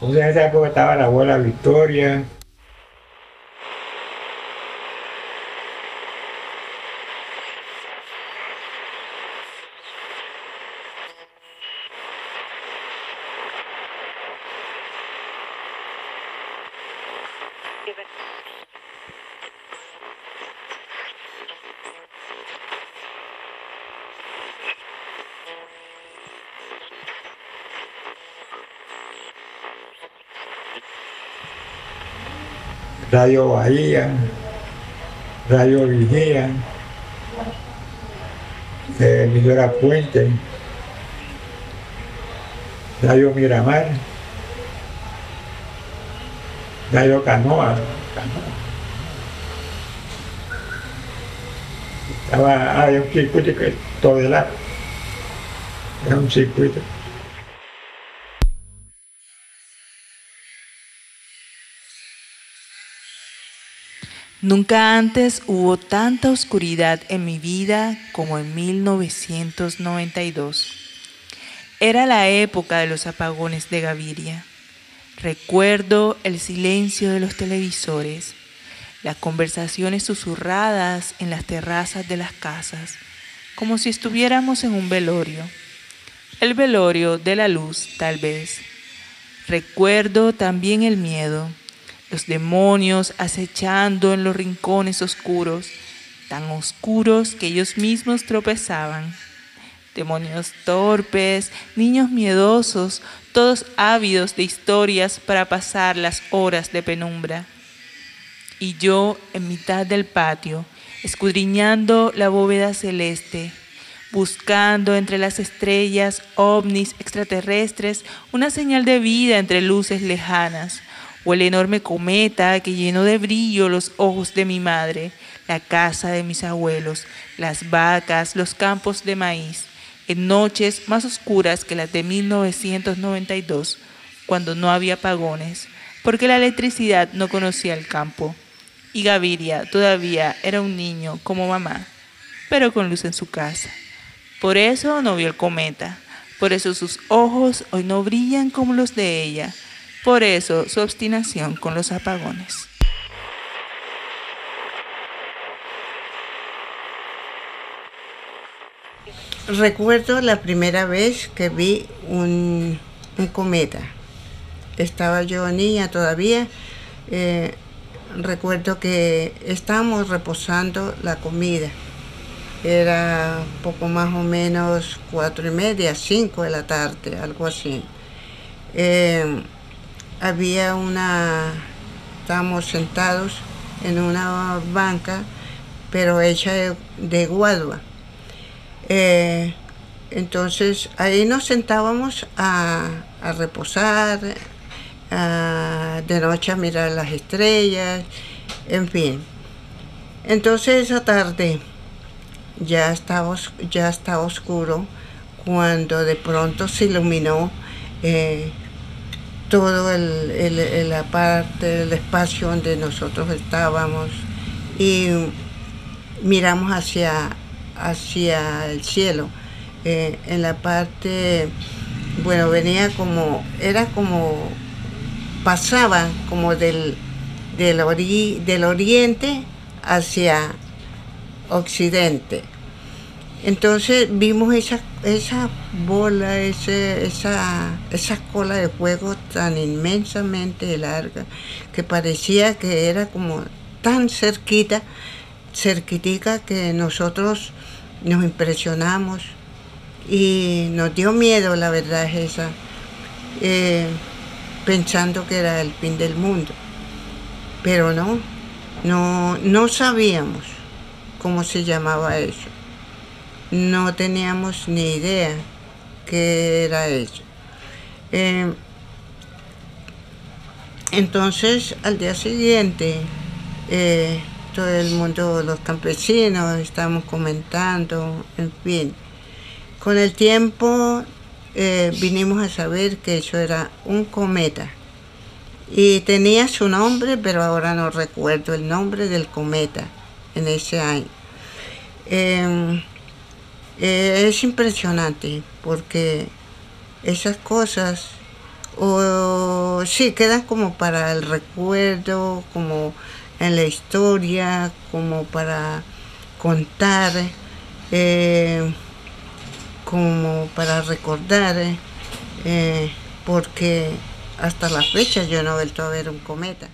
Entonces en esa época estaba la abuela Victoria, Radio Bahía, Radio Vigía, eh, emisora Puente, Radio Miramar, Radio Canoa. Estaba, había un circuito que todo el era un circuito. Nunca antes hubo tanta oscuridad en mi vida como en 1992. Era la época de los apagones de Gaviria. Recuerdo el silencio de los televisores, las conversaciones susurradas en las terrazas de las casas, como si estuviéramos en un velorio. El velorio de la luz, tal vez. Recuerdo también el miedo los demonios acechando en los rincones oscuros, tan oscuros que ellos mismos tropezaban. Demonios torpes, niños miedosos, todos ávidos de historias para pasar las horas de penumbra. Y yo en mitad del patio, escudriñando la bóveda celeste, buscando entre las estrellas, ovnis extraterrestres, una señal de vida entre luces lejanas, o el enorme cometa que llenó de brillo los ojos de mi madre, la casa de mis abuelos, las vacas, los campos de maíz, en noches más oscuras que las de 1992, cuando no había apagones, porque la electricidad no conocía el campo. Y Gaviria todavía era un niño como mamá, pero con luz en su casa. Por eso no vio el cometa, por eso sus ojos hoy no brillan como los de ella, por eso su obstinación con los apagones. Recuerdo la primera vez que vi un, cometa. Estaba yo niña todavía. Eh, recuerdo que estábamos reposando la comida. Era poco más o menos cuatro y media, cinco de la tarde, algo así. Eh, había una, estábamos sentados en una banca, pero hecha de, guadua. Eh, entonces ahí nos sentábamos a, reposar, de noche a mirar las estrellas, en fin. Entonces esa tarde ya estaba, ya estaba oscuro cuando de pronto se iluminó eh, todo el, la parte del espacio donde nosotros estábamos y miramos hacia, hacia el cielo. Eh, en la parte, bueno, venía como, era como, pasaba como del, del, del oriente hacia occidente. Entonces vimos esa, esa bola, ese, esa, esa cola de fuego tan inmensamente larga que parecía que era como tan cerquita, cerquitica que nosotros nos impresionamos y nos dio miedo, la verdad es esa, eh, pensando que era el fin del mundo. Pero no, no, no sabíamos cómo se llamaba eso no teníamos ni idea qué era eso. Eh, entonces, al día siguiente, eh, todo el mundo, los campesinos, estábamos comentando, en fin. Con el tiempo eh, vinimos a saber que eso era un cometa. Y tenía su nombre, pero ahora no recuerdo el nombre del cometa en ese año. Eh, es impresionante porque esas cosas, o sí, quedan como para el recuerdo, como en la historia, como para contar, eh, como para recordar, eh, porque hasta la fecha yo no he vuelto a ver un cometa.